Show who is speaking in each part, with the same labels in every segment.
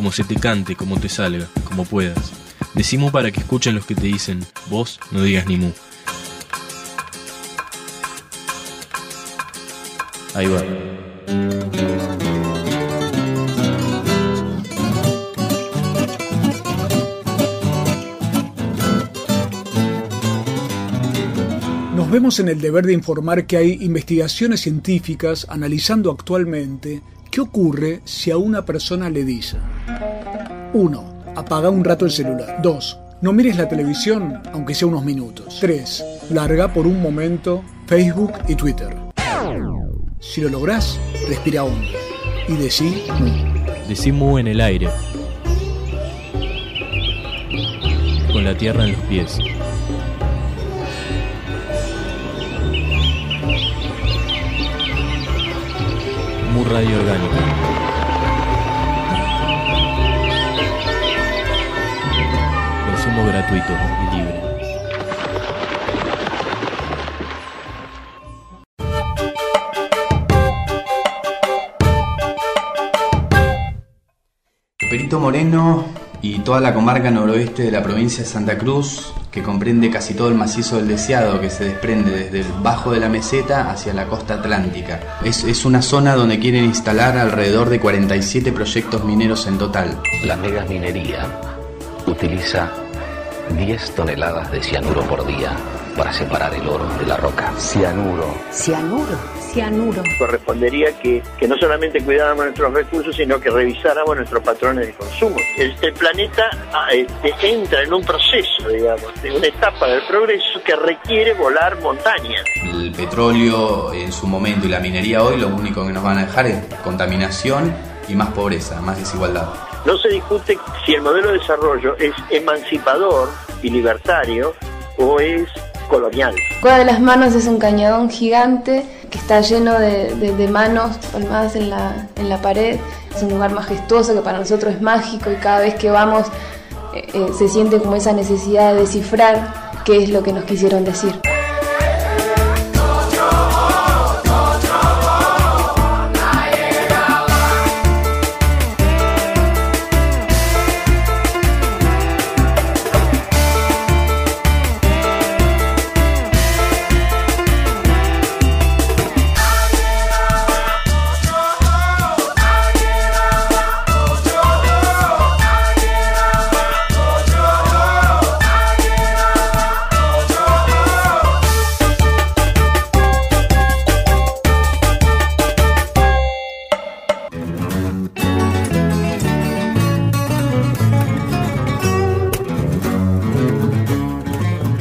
Speaker 1: como se te cante, como te salga, como puedas. Decimu para que escuchen los que te dicen, vos no digas ni mu. Ahí va.
Speaker 2: Nos vemos en el deber de informar que hay investigaciones científicas analizando actualmente qué ocurre si a una persona le dicen 1. Apaga un rato el celular. 2. No mires la televisión, aunque sea unos minutos. 3. Larga por un momento Facebook y Twitter. Si lo lográs, respira hondo y decí mu.
Speaker 1: Decimu en el aire. Con la tierra en los pies. Radio orgánica. Consumo gratuito y libre.
Speaker 3: Perito Moreno y toda la comarca noroeste de la provincia de Santa Cruz, que comprende casi todo el macizo del Deseado que se desprende desde el bajo de la meseta hacia la costa atlántica. Es, es una zona donde quieren instalar alrededor de 47 proyectos mineros en total.
Speaker 4: La mega minería utiliza 10 toneladas de cianuro por día para separar el oro de la roca.
Speaker 5: Cianuro.
Speaker 6: Cianuro. Cianuro.
Speaker 7: correspondería que, que no solamente cuidáramos nuestros recursos, sino que revisáramos nuestros patrones de consumo. El, el planeta ah, este, entra en un proceso, digamos, de una etapa del progreso que requiere volar montañas.
Speaker 3: El petróleo en su momento y la minería hoy lo único que nos van a dejar es contaminación y más pobreza, más desigualdad.
Speaker 7: No se discute si el modelo de desarrollo es emancipador y libertario o es colonial.
Speaker 8: Cueva de las Manos es un cañadón gigante que está lleno de, manos colmadas en la, en la pared. Es un lugar majestuoso que para nosotros es mágico y cada vez que vamos eh, eh, se siente como esa necesidad de descifrar qué es lo que nos quisieron decir.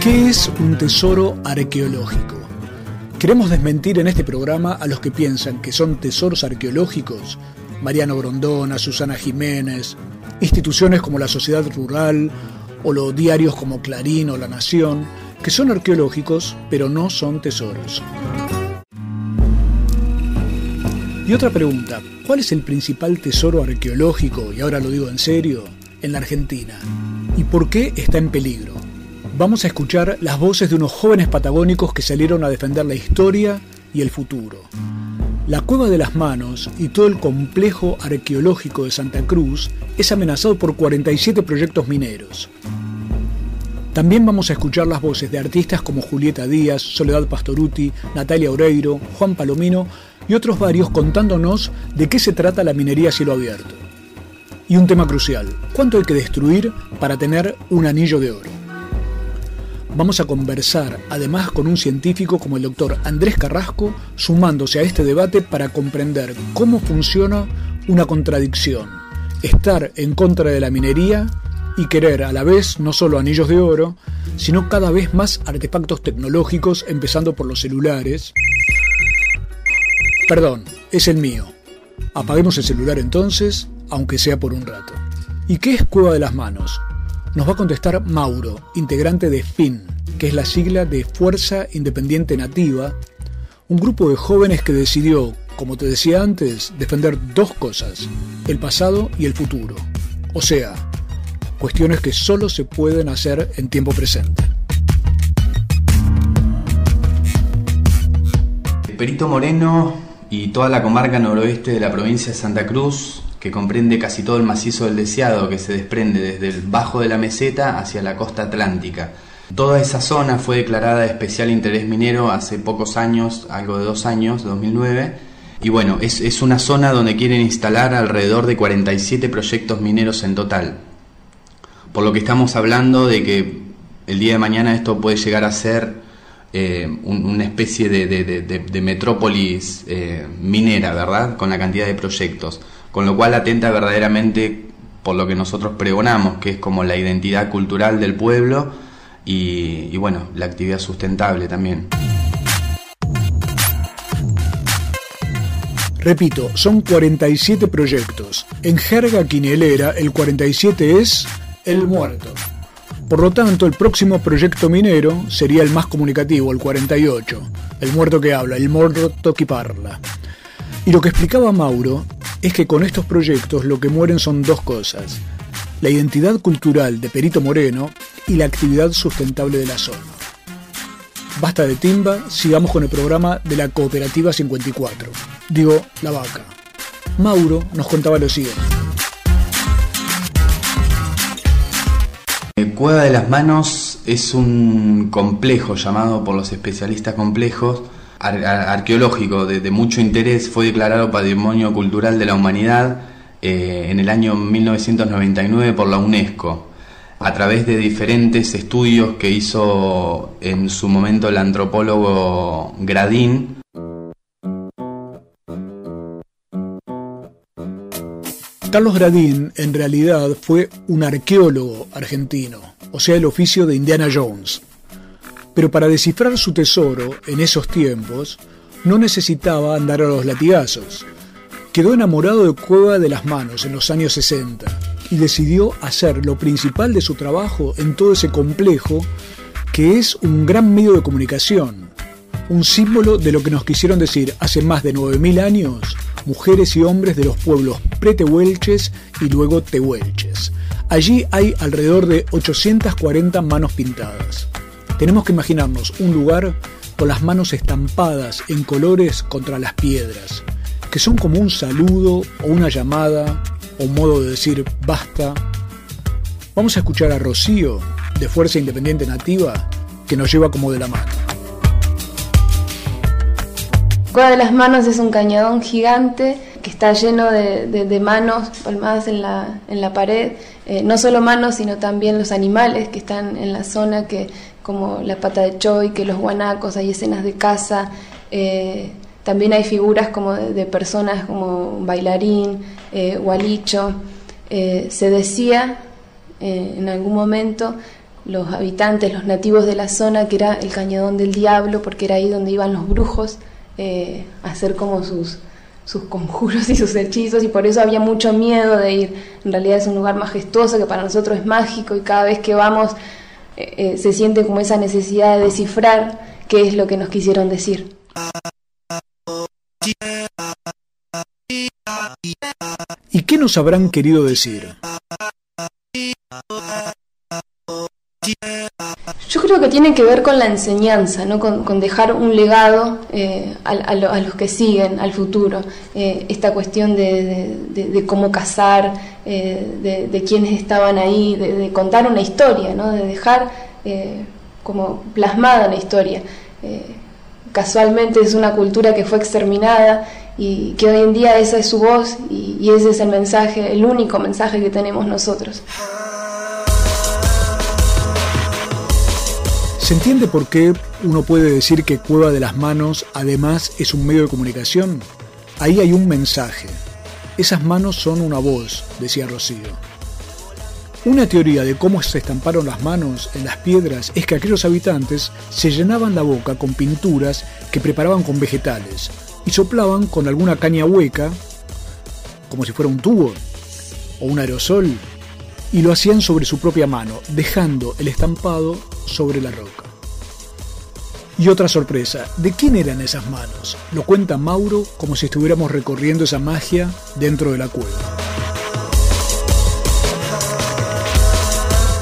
Speaker 2: ¿Qué es un tesoro arqueológico? Queremos desmentir en este programa a los que piensan que son tesoros arqueológicos, Mariano Grondona, Susana Jiménez, instituciones como la Sociedad Rural o los diarios como Clarín o La Nación, que son arqueológicos pero no son tesoros. Y otra pregunta, ¿cuál es el principal tesoro arqueológico, y ahora lo digo en serio, en la Argentina? ¿Y por qué está en peligro? Vamos a escuchar las voces de unos jóvenes patagónicos que salieron a defender la historia y el futuro. La Cueva de las Manos y todo el complejo arqueológico de Santa Cruz es amenazado por 47 proyectos mineros. También vamos a escuchar las voces de artistas como Julieta Díaz, Soledad Pastoruti, Natalia Oreiro, Juan Palomino y otros varios contándonos de qué se trata la minería a cielo abierto. Y un tema crucial, ¿cuánto hay que destruir para tener un anillo de oro? Vamos a conversar además con un científico como el doctor Andrés Carrasco, sumándose a este debate para comprender cómo funciona una contradicción, estar en contra de la minería y querer a la vez no solo anillos de oro, sino cada vez más artefactos tecnológicos, empezando por los celulares. Perdón, es el mío. Apaguemos el celular entonces, aunque sea por un rato. ¿Y qué es Cueva de las Manos? Nos va a contestar Mauro, integrante de FIN, que es la sigla de Fuerza Independiente Nativa, un grupo de jóvenes que decidió, como te decía antes, defender dos cosas, el pasado y el futuro. O sea, cuestiones que solo se pueden hacer en tiempo presente.
Speaker 3: Perito Moreno y toda la comarca noroeste de la provincia de Santa Cruz, que comprende casi todo el macizo del Deseado que se desprende desde el bajo de la meseta hacia la costa atlántica Toda esa zona fue declarada de especial interés minero hace pocos años, algo de dos años, 2009. Y bueno, es, una zona donde quieren instalar alrededor de 47 proyectos mineros en total. Por lo que estamos hablando de que el día de mañana esto puede llegar a ser eh, una especie de, metrópolis eh, minera, ¿verdad? Con la cantidad de proyectos. Con lo cual atenta verdaderamente por lo que nosotros pregonamos, que es como la identidad cultural del pueblo y, bueno, la actividad sustentable también.
Speaker 2: Repito, son 47 proyectos. En jerga quinelera, el 47 es el muerto. Por lo tanto, el próximo proyecto minero sería el más comunicativo, el 48, el muerto que habla, el muerto que parla. Y lo que explicaba Mauro es que con estos proyectos lo que mueren son dos cosas. La identidad cultural de Perito Moreno y la actividad sustentable de la zona. Basta de timba, sigamos con el programa de la Cooperativa 54. Digo, la vaca. Mauro nos contaba lo siguiente.
Speaker 3: Cueva de las Manos es un complejo llamado por los especialistas complejos arqueológico de, mucho interés. Fue declarado Patrimonio Cultural de la Humanidad eh, en el año 1999 por la UNESCO a través de diferentes estudios que hizo en su momento el antropólogo Gradín.
Speaker 2: Carlos Gradín en realidad fue un arqueólogo argentino, o sea, el oficio de Indiana Jones. Pero para descifrar su tesoro en esos tiempos, no necesitaba andar a los latigazos. Quedó enamorado de Cueva de las Manos en los años 60 y decidió hacer lo principal de su trabajo en todo ese complejo que es un gran medio de comunicación, un símbolo de lo que nos quisieron decir hace más de 9.000 años mujeres y hombres de los pueblos pretehuelches y luego tehuelches. Allí hay alrededor de 840 manos pintadas. Tenemos que imaginarnos un lugar con las manos estampadas en colores contra las piedras, que son como un saludo o una llamada o modo de decir basta, vamos a escuchar a Rocío, de Fuerza Independiente Nativa, que nos lleva como de la mano.
Speaker 8: Cueva de las Manos es un cañadón gigante que está lleno de, manos palmadas en la, en la pared, eh, no solo manos, sino también los animales que están en la zona, que, como la pata de choy, que los guanacos, hay escenas de caza, eh, también hay figuras como de, personas como bailarín, eh, gualicho. Eh, se decía eh, en algún momento los habitantes, los nativos de la zona, que era el cañadón del diablo, porque era ahí donde iban los brujos a hacer como sus, sus conjuros y sus hechizos, y por eso había mucho miedo de ir. En realidad es un lugar majestuoso que para nosotros es mágico, y cada vez que vamos se siente como esa necesidad de descifrar qué es lo que nos quisieron decir.
Speaker 2: ¿Y qué nos habrán querido decir?
Speaker 8: Yo creo que tiene que ver con la enseñanza, ¿no? con, dejar un legado eh, a, los que siguen, al futuro. Eh, esta cuestión de, cómo cazar, eh, de, quienes estaban ahí, de, contar una historia, ¿no? de dejar como plasmada la historia casualmente es una cultura que fue exterminada y que hoy en día esa es su voz y, ese es el mensaje, el único mensaje que tenemos nosotros.
Speaker 2: ¿Se entiende por qué uno puede decir que Cueva de las Manos además es un medio de comunicación? Ahí hay un mensaje. Esas manos son una voz, decía Rocío. Una teoría de cómo se estamparon las manos en las piedras es que aquellos habitantes se llenaban la boca con pinturas que preparaban con vegetales y soplaban con alguna caña hueca, como si fuera un tubo o un aerosol, y lo hacían sobre su propia mano, dejando el estampado sobre la roca. Y otra sorpresa, ¿de quién eran esas manos? Lo cuenta Mauro como si estuviéramos recorriendo esa magia dentro de la cueva.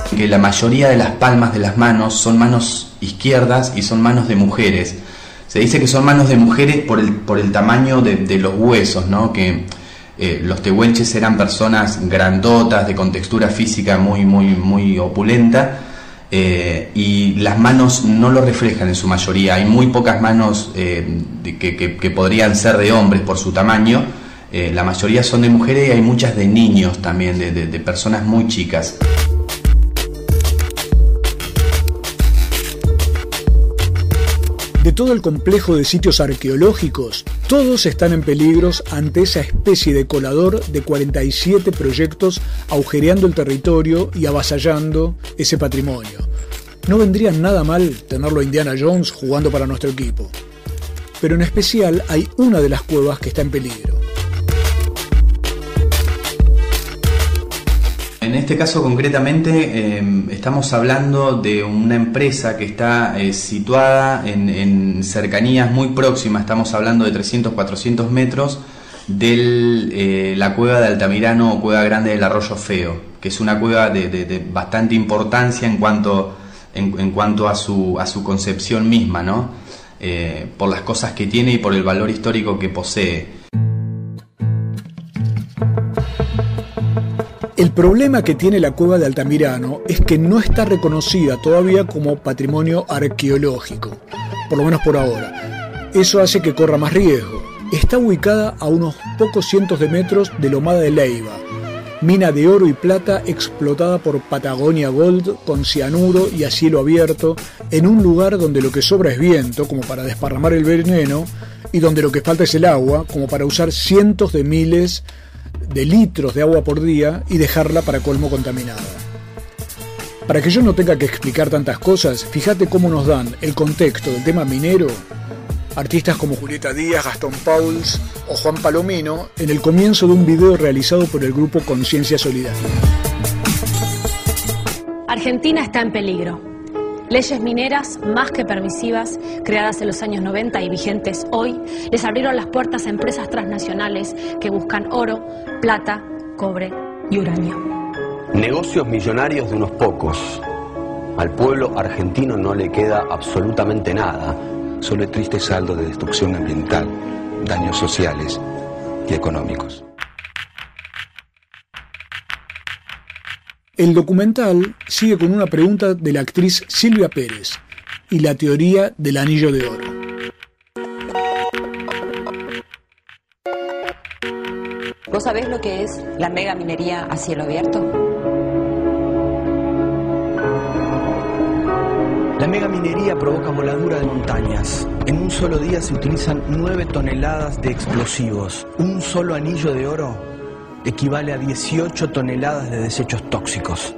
Speaker 3: Que la mayoría de las palmas de las manos son manos izquierdas y son manos de mujeres. Se dice que son manos de mujeres por el, por el tamaño de, los huesos, ¿no? Que eh, los tehuelches eran personas grandotas, de contextura física muy, muy, muy opulenta eh, y las manos no lo reflejan en su mayoría. Hay muy pocas manos eh, que, podrían ser de hombres por su tamaño. La mayoría son de mujeres y hay muchas de niños también, de personas muy chicas.
Speaker 2: De todo el complejo de sitios arqueológicos, todos están en peligro ante esa especie de colador de 47 proyectos agujereando el territorio y avasallando ese patrimonio. No vendría nada mal tenerlo a Indiana Jones jugando para nuestro equipo. Pero en especial hay una de las cuevas que está en peligro.
Speaker 3: En este caso concretamente em, estamos hablando de una empresa que está eh, situada en, cercanías muy próximas, estamos hablando de 300-400 metros de eh, la cueva de Altamirano o Cueva Grande del Arroyo Feo, que es una cueva de, bastante importancia en cuanto, en, cuanto a, su, a su concepción misma, ¿no? Eh, por las cosas que tiene y por el valor histórico que posee.
Speaker 2: El problema que tiene la cueva de Altamirano es que no está reconocida todavía como patrimonio arqueológico, por lo menos por ahora. Eso hace que corra más riesgo. Está ubicada a unos pocos cientos de metros de Lomada de Leiva, mina de oro y plata explotada por Patagonia Gold con cianuro y a cielo abierto, en un lugar donde lo que sobra es viento, como para desparramar el veneno, y donde lo que falta es el agua, como para usar cientos de miles de litros de agua por día y dejarla para colmo contaminada. Para que yo no tenga que explicar tantas cosas, fíjate cómo nos dan el contexto del tema minero artistas como Julieta Díaz, Gastón Pauls o Juan Palomino en el comienzo de un video realizado por el grupo Conciencia Solidaria.
Speaker 9: Argentina está en peligro. Leyes mineras más que permisivas, creadas en los años 90 y vigentes hoy, les abrieron las puertas a empresas transnacionales que buscan oro, plata, cobre y uranio.
Speaker 5: Negocios millonarios de unos pocos. Al pueblo argentino no le queda absolutamente nada, solo el triste saldo de destrucción ambiental, daños sociales y económicos.
Speaker 2: El documental sigue con una pregunta de la actriz Silvia Pérez y la teoría del anillo de oro.
Speaker 10: ¿Vos sabés lo que es la mega minería a cielo abierto?
Speaker 11: La mega minería provoca moladura de montañas. En un solo día se utilizan 9 toneladas de explosivos. Un solo anillo de oro equivale a 18 toneladas de desechos tóxicos.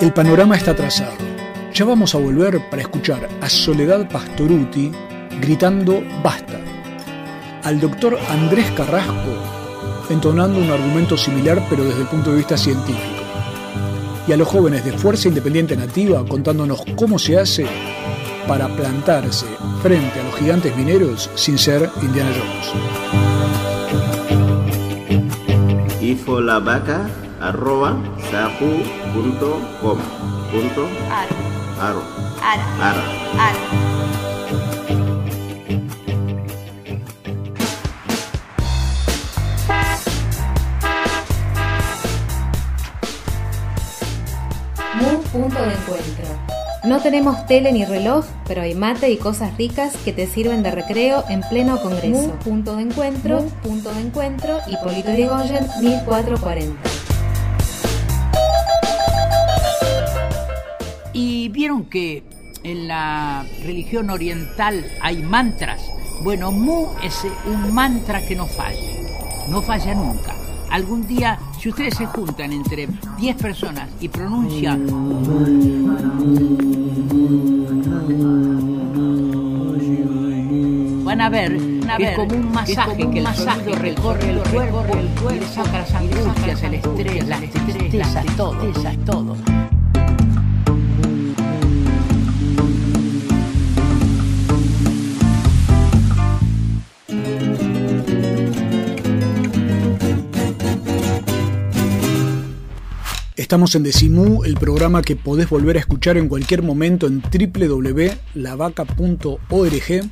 Speaker 2: El panorama está trazado. Ya vamos a volver para escuchar a Soledad Pastoruti gritando basta, al doctor Andrés Carrasco entonando un argumento similar pero desde el punto de vista científico, y a los jóvenes de Fuerza Independiente Nativa contándonos cómo se hace para plantarse frente a los gigantes mineros sin ser Indiana Jones.
Speaker 12: Info la vaca arroba sapu punto com punto aro. Aro aro
Speaker 13: punto no tenemos tele ni reloj, pero hay mate y cosas ricas que te sirven de recreo en pleno congreso. punto de encuentro, punto de encuentro y Polito Yrigoyen 1440.
Speaker 14: Y vieron que en la religión oriental hay mantras. Bueno, Mu es un mantra que no falla, no falla nunca. Algún día, si ustedes se juntan entre 10 personas y pronuncian van a ver es como un masaje que el masaje recorre el cuerpo, el cuerpo, y saca las angustias, el estrés, las tristezas, todo, todo.
Speaker 2: Estamos en Decimú, el programa que podés volver a escuchar en cualquier momento en www.lavaca.org,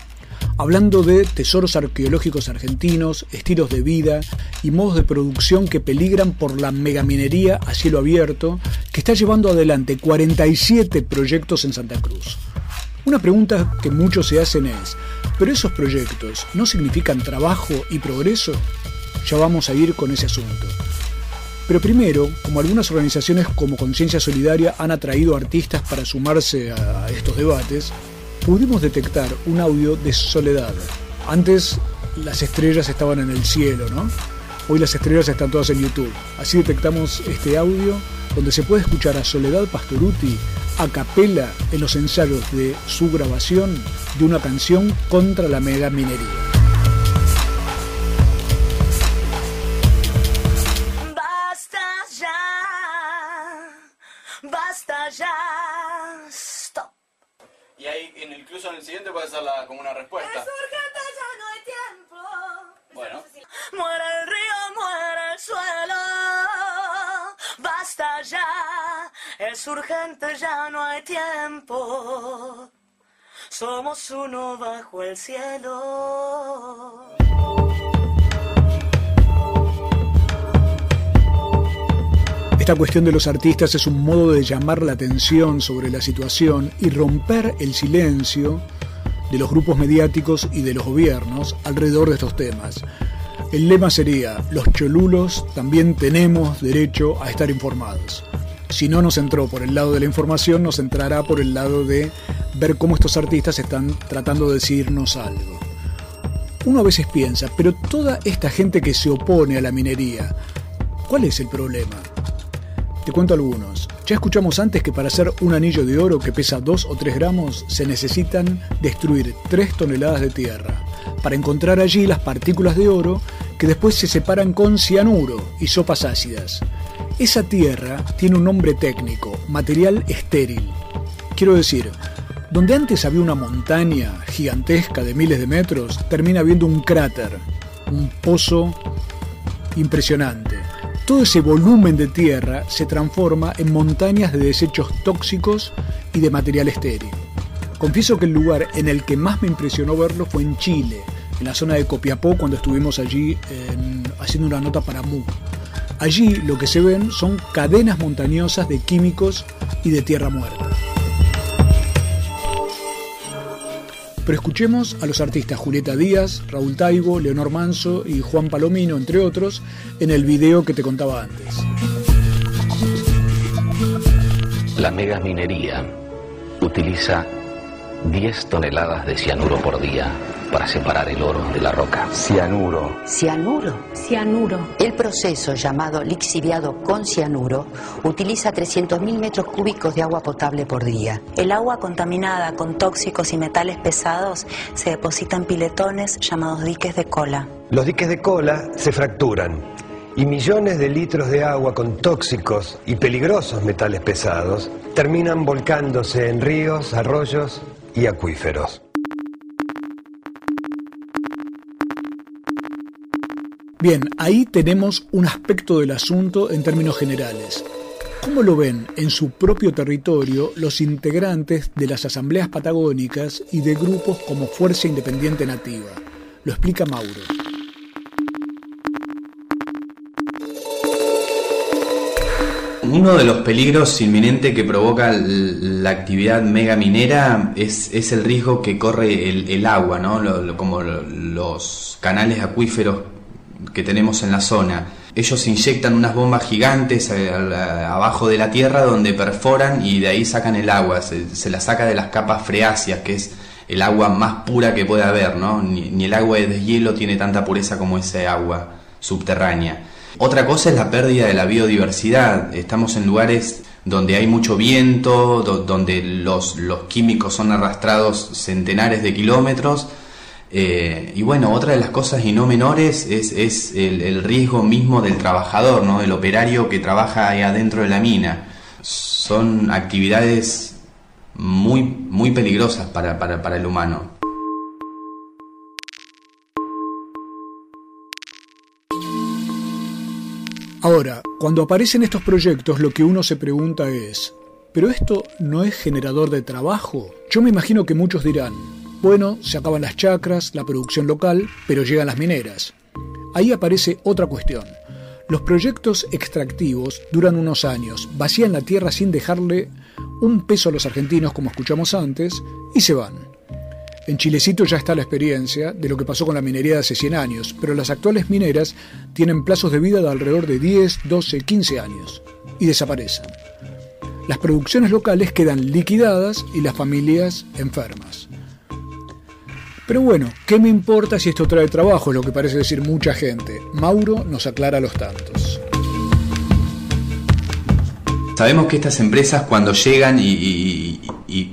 Speaker 2: hablando de tesoros arqueológicos argentinos, estilos de vida y modos de producción que peligran por la megaminería a cielo abierto que está llevando adelante 47 proyectos en Santa Cruz. Una pregunta que muchos se hacen es, ¿pero esos proyectos no significan trabajo y progreso? Ya vamos a ir con ese asunto. Pero primero, como algunas organizaciones como Conciencia Solidaria han atraído artistas para sumarse a estos debates, pudimos detectar un audio de Soledad. Antes las estrellas estaban en el cielo, ¿no? Hoy las estrellas están todas en YouTube. Así detectamos este audio donde se puede escuchar a Soledad Pastoruti a capela en los ensayos de su grabación de una canción contra la mega minería.
Speaker 15: El siguiente puede ser la, como una respuesta.
Speaker 16: Es urgente, ya no hay tiempo.
Speaker 15: Bueno.
Speaker 16: Muere el río, muere el suelo. Basta ya. Es urgente, ya no hay tiempo. Somos uno bajo el cielo.
Speaker 2: Esta cuestión de los artistas es un modo de llamar la atención sobre la situación y romper el silencio de los grupos mediáticos y de los gobiernos alrededor de estos temas. El lema sería, los cholulos también tenemos derecho a estar informados. Si no nos entró por el lado de la información, nos entrará por el lado de ver cómo estos artistas están tratando de decirnos algo. Uno a veces piensa, pero toda esta gente que se opone a la minería, ¿cuál es el problema? Te cuento algunos. Ya escuchamos antes que para hacer un anillo de oro que pesa 2 o 3 gramos se necesitan destruir 3 toneladas de tierra para encontrar allí las partículas de oro que después se separan con cianuro y sopas ácidas. Esa tierra tiene un nombre técnico, material estéril. Quiero decir, donde antes había una montaña gigantesca de miles de metros, termina habiendo un cráter, un pozo impresionante todo ese volumen de tierra se transforma en montañas de desechos tóxicos y de material estéril. Confieso que el lugar en el que más me impresionó verlo fue en Chile, en la zona de Copiapó, cuando estuvimos allí haciendo una nota para MU. Allí lo que se ven son cadenas montañosas de químicos y de tierra muerta. Pero escuchemos a los artistas Julieta Díaz, Raúl Taibo, Leonor Manso y Juan Palomino, entre otros, en el video que te contaba antes.
Speaker 4: La mega minería utiliza 10 toneladas de cianuro por día para separar el oro de la roca.
Speaker 5: Cianuro.
Speaker 6: Cianuro.
Speaker 9: Cianuro.
Speaker 6: El proceso llamado lixiviado con cianuro utiliza 300.000 metros cúbicos de agua potable por día.
Speaker 17: El agua contaminada con tóxicos y metales pesados se deposita en piletones llamados diques de cola.
Speaker 18: Los diques de cola se fracturan y millones de litros de agua con tóxicos y peligrosos metales pesados terminan volcándose en ríos, arroyos y acuíferos.
Speaker 2: Bien, ahí tenemos un aspecto del asunto en términos generales. ¿Cómo lo ven en su propio territorio los integrantes de las asambleas patagónicas y de grupos como Fuerza Independiente Nativa? Lo explica Mauro.
Speaker 3: Uno de los peligros inminentes que provoca la actividad mega minera es, el riesgo que corre el, agua, ¿no? como los canales acuíferos que tenemos en la zona. Ellos inyectan unas bombas gigantes eh, abajo de la tierra donde perforan y de ahí sacan el agua, se, la saca de las capas freáceas, que es el agua más pura que puede haber, ¿no? Ni, el agua de deshielo tiene tanta pureza como ese agua subterránea. Otra cosa es la pérdida de la biodiversidad. Estamos en lugares donde hay mucho viento, donde los, los químicos son arrastrados centenares de kilómetros Eh, y bueno, otra de las cosas y no menores es, el, riesgo mismo del trabajador, ¿no? del operario que trabaja ahí adentro de la mina. Son actividades muy, muy peligrosas para, para el humano.
Speaker 2: Ahora, cuando aparecen estos proyectos, lo que uno se pregunta es, ¿pero esto no es generador de trabajo? Yo me imagino que muchos dirán, bueno, se acaban las chacras, la producción local, pero llegan las mineras. Ahí aparece otra cuestión. Los proyectos extractivos duran unos años, vacían la tierra sin dejarle un peso a los argentinos, como escuchamos antes, y se van. En Chilecito ya está la experiencia de lo que pasó con la minería de hace 100 años, pero las actuales mineras tienen plazos de vida de alrededor de 10, 12, 15 años y desaparecen. Las producciones locales quedan liquidadas y las familias enfermas. Pero bueno, ¿qué me importa si esto trae trabajo? Es lo que parece decir mucha gente. Mauro nos aclara los tantos.
Speaker 3: Sabemos que estas empresas cuando llegan y,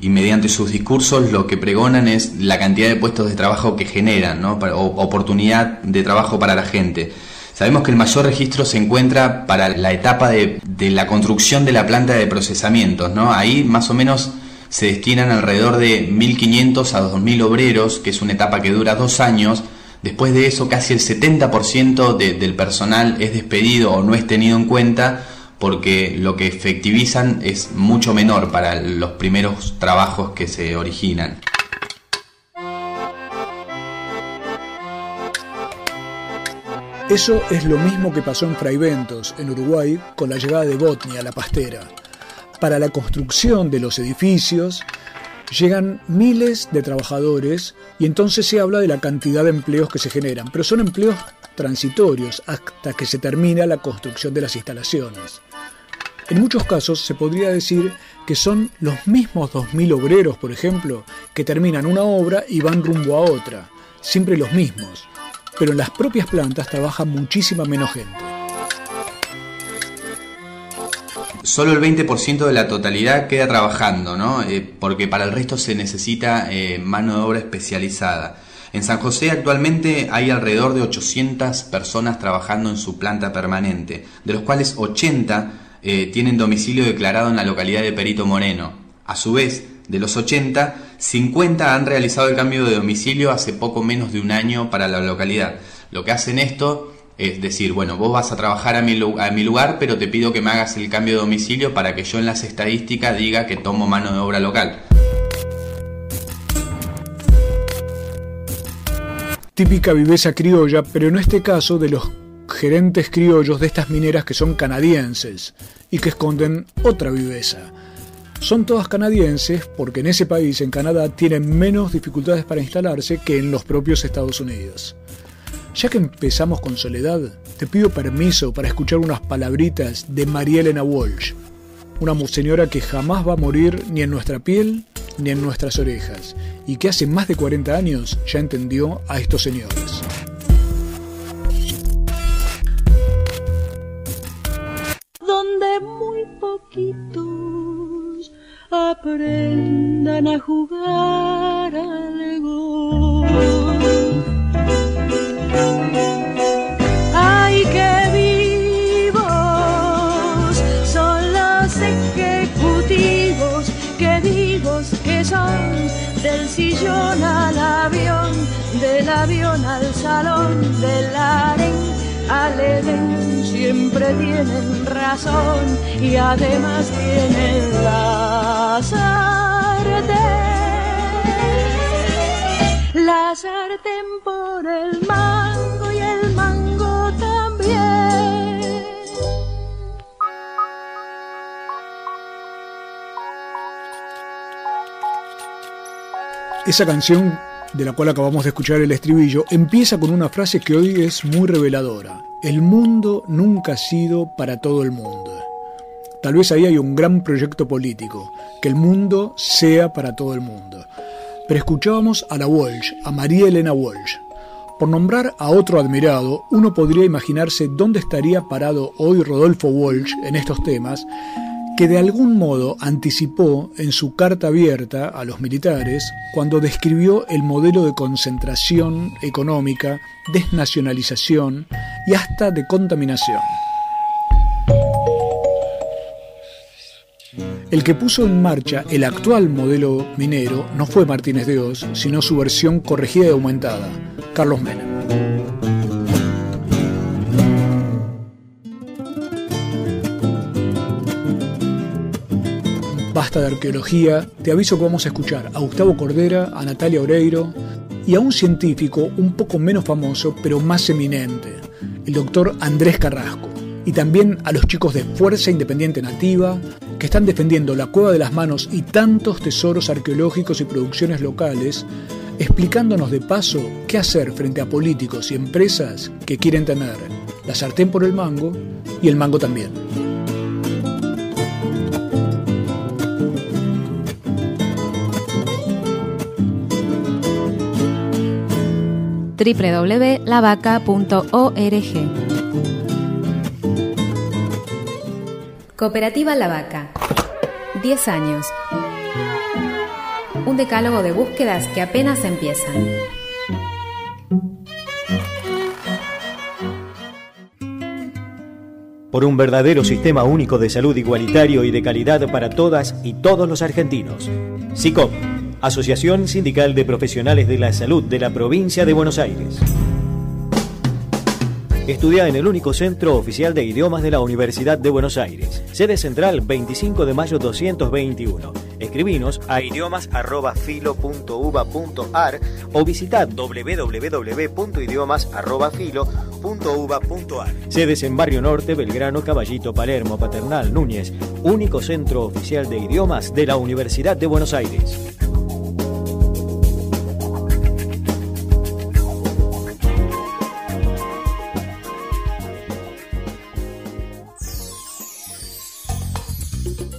Speaker 3: mediante sus discursos lo que pregonan es la cantidad de puestos de trabajo que generan, ¿no? o oportunidad de trabajo para la gente. Sabemos que el mayor registro se encuentra para la etapa de, de la construcción de la planta de procesamientos. ¿no? Ahí más o menos se destinan alrededor de 1.500 a 2.000 obreros, que es una etapa que dura dos años. Después de eso, casi el 70% del personal es despedido o no es tenido en cuenta porque lo que efectivizan es mucho menor para los primeros trabajos que se originan.
Speaker 2: Eso es lo mismo que pasó en Fraiventos, en Uruguay, con la llegada de Botnia, la pastera. Para la construcción de los edificios llegan miles de trabajadores y entonces se habla de la cantidad de empleos que se generan, pero son empleos transitorios hasta que se termina la construcción de las instalaciones. En muchos casos se podría decir que son los mismos 2.000 obreros, por ejemplo, que terminan una obra y van rumbo a otra, siempre los mismos, pero en las propias plantas trabaja muchísima menos gente.
Speaker 3: Solo el 20% de la totalidad queda trabajando, ¿no? Eh, porque para el resto se necesita eh, mano de obra especializada. En San José actualmente hay alrededor de 800 personas trabajando en su planta permanente, de los cuales 80 eh, tienen domicilio declarado en la localidad de Perito Moreno. A su vez, de los 80, 50 han realizado el cambio de domicilio hace poco menos de un año para la localidad. Lo que hacen esto es decir, bueno, vos vas a trabajar a mi, a mi lugar, pero te pido que me hagas el cambio de domicilio para que yo en las estadísticas diga que tomo mano de obra local.
Speaker 2: típica viveza criolla, pero en este caso de los gerentes criollos de estas mineras que son canadienses y que esconden otra viveza. Son todas canadienses porque en ese país, en Canadá, tienen menos dificultades para instalarse que en los propios Estados Unidos. Ya que empezamos con Soledad, te pido permiso para escuchar unas palabritas de María Elena Walsh, una señora que jamás va a morir ni en nuestra piel ni en nuestras orejas, y que hace más de 40 años ya entendió a estos señores.
Speaker 19: Donde muy poquitos aprendan a jugar al gol. Sillón al avión, del avión al salón, del aren al edén, siempre tienen razón y además tienen la sartén. La sartén por el mango
Speaker 2: Esa canción, de la cual acabamos de escuchar el estribillo, empieza con una frase que hoy es muy reveladora. El mundo nunca ha sido para todo el mundo. Tal vez ahí hay un gran proyecto político, que el mundo sea para todo el mundo. Pero escuchábamos a la Walsh, a María Elena Walsh. Por nombrar a otro admirado, uno podría imaginarse dónde estaría parado hoy Rodolfo Walsh en estos temas, que de algún modo anticipó en su carta abierta a los militares cuando describió el modelo de concentración económica, desnacionalización y hasta de contaminación. El que puso en marcha el actual modelo minero no fue Martínez de Oz, sino su versión corregida y aumentada, Carlos Menem. Basta de arqueología, te aviso que vamos a escuchar a Gustavo Cordera, a Natalia Oreiro y a un científico un poco menos famoso pero más eminente, el doctor Andrés Carrasco, y también a los chicos de Fuerza Independiente Nativa, que están defendiendo la Cueva de las Manos y tantos tesoros arqueológicos y producciones locales, explicándonos de paso qué hacer frente a políticos y empresas que quieren tener la sartén por el mango y el mango también.
Speaker 13: www.lavaca.org Cooperativa La Vaca. 10 años. Un decálogo de búsquedas que apenas empiezan.
Speaker 20: Por un verdadero sistema único de salud igualitario y de calidad para todas y todos los argentinos. SICOP, Asociación Sindical de Profesionales de la Salud de la Provincia de Buenos Aires. Estudia en el único centro oficial de idiomas de la Universidad de Buenos Aires. Sede central 25 de mayo 221. Escribinos a idiomas.filo.uva.ar o visita www.idiomas.filo.uva.ar. Sedes en Barrio Norte, Belgrano, Caballito, Palermo, Paternal, Núñez. Único centro oficial de idiomas de la Universidad de Buenos Aires.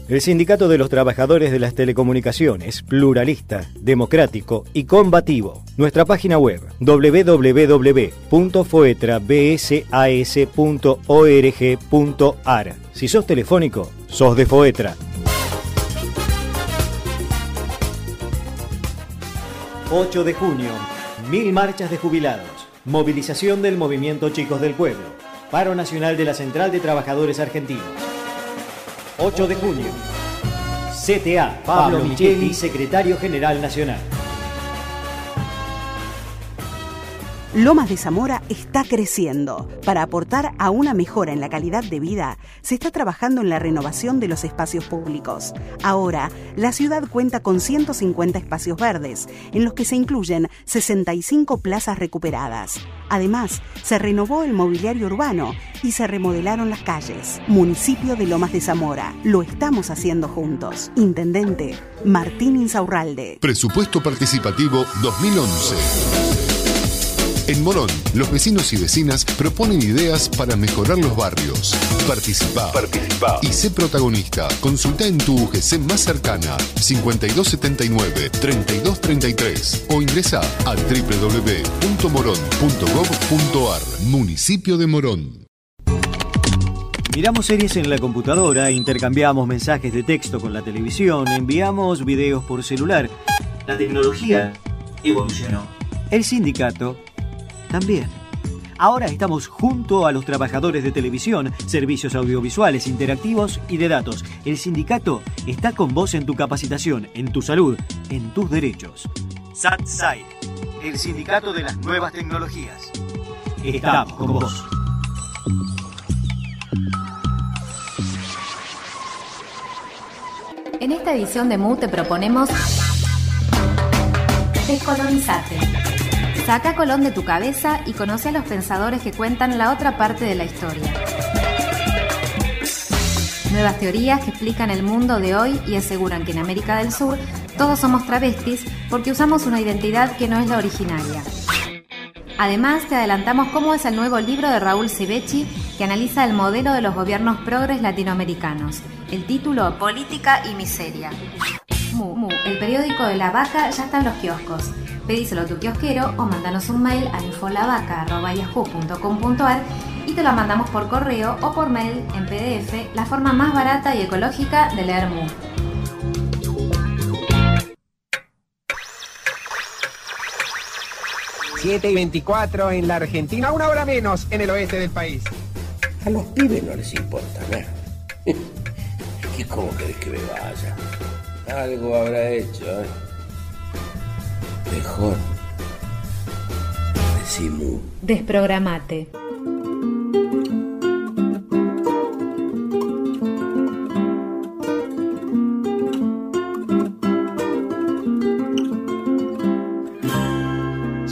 Speaker 20: El Sindicato de los Trabajadores de las Telecomunicaciones, pluralista, democrático y combativo. Nuestra página web www.foetrabsas.org.ar. Si sos telefónico, sos de Foetra. 8 de junio, mil marchas de jubilados, movilización del movimiento Chicos del Pueblo, paro nacional de la Central de Trabajadores Argentinos. 8 de junio. CTA, Pablo Micheli, secretario general nacional.
Speaker 21: Lomas de Zamora está creciendo. Para aportar a una mejora en la calidad de vida, se está trabajando en la renovación de los espacios públicos. Ahora, la ciudad cuenta con 150 espacios verdes, en los que se incluyen 65 plazas recuperadas. Además, se renovó el mobiliario urbano y se remodelaron las calles. Municipio de Lomas de Zamora. Lo estamos haciendo juntos. Intendente Martín Insaurralde.
Speaker 22: Presupuesto Participativo 2011. En Morón, los vecinos y vecinas proponen ideas para mejorar los barrios. Participa. Participa. Y sé protagonista. Consulta en tu UGC más cercana 5279-3233 o ingresa a www.moron.gov.ar. Municipio de Morón.
Speaker 20: Miramos series en la computadora, intercambiamos mensajes de texto con la televisión, enviamos videos por celular. La tecnología evolucionó. El sindicato también. Ahora estamos junto a los trabajadores de televisión, servicios audiovisuales, interactivos y de datos. El sindicato está con vos en tu capacitación, en tu salud, en tus derechos. SatSide, el sindicato de las nuevas tecnologías. Estamos con vos.
Speaker 13: En esta edición de MU te proponemos Descolonizate. Saca Colón de tu cabeza y conoce a los pensadores que cuentan la otra parte de la historia. Nuevas teorías que explican el mundo de hoy y aseguran que en América del Sur todos somos travestis porque usamos una identidad que no es la originaria. Además, te adelantamos cómo es el nuevo libro de Raúl Civecchi que analiza el modelo de los gobiernos progres latinoamericanos. El título Política y Miseria. Mu, Mu, el periódico de la vaca ya está en los kioscos. Pedíselo a tu kiosquero o mándanos un mail a infolavaca.yahoo.com.ar y te la mandamos por correo o por mail en PDF, la forma más barata y ecológica de leer Mu.
Speaker 23: Siete y 24 en la Argentina, una hora menos en el oeste del país.
Speaker 24: A los pibes no les importa nada. ¿Y cómo querés que me vaya? Algo habrá hecho, ¿eh? Mejor. Decimos.
Speaker 13: Desprogramate.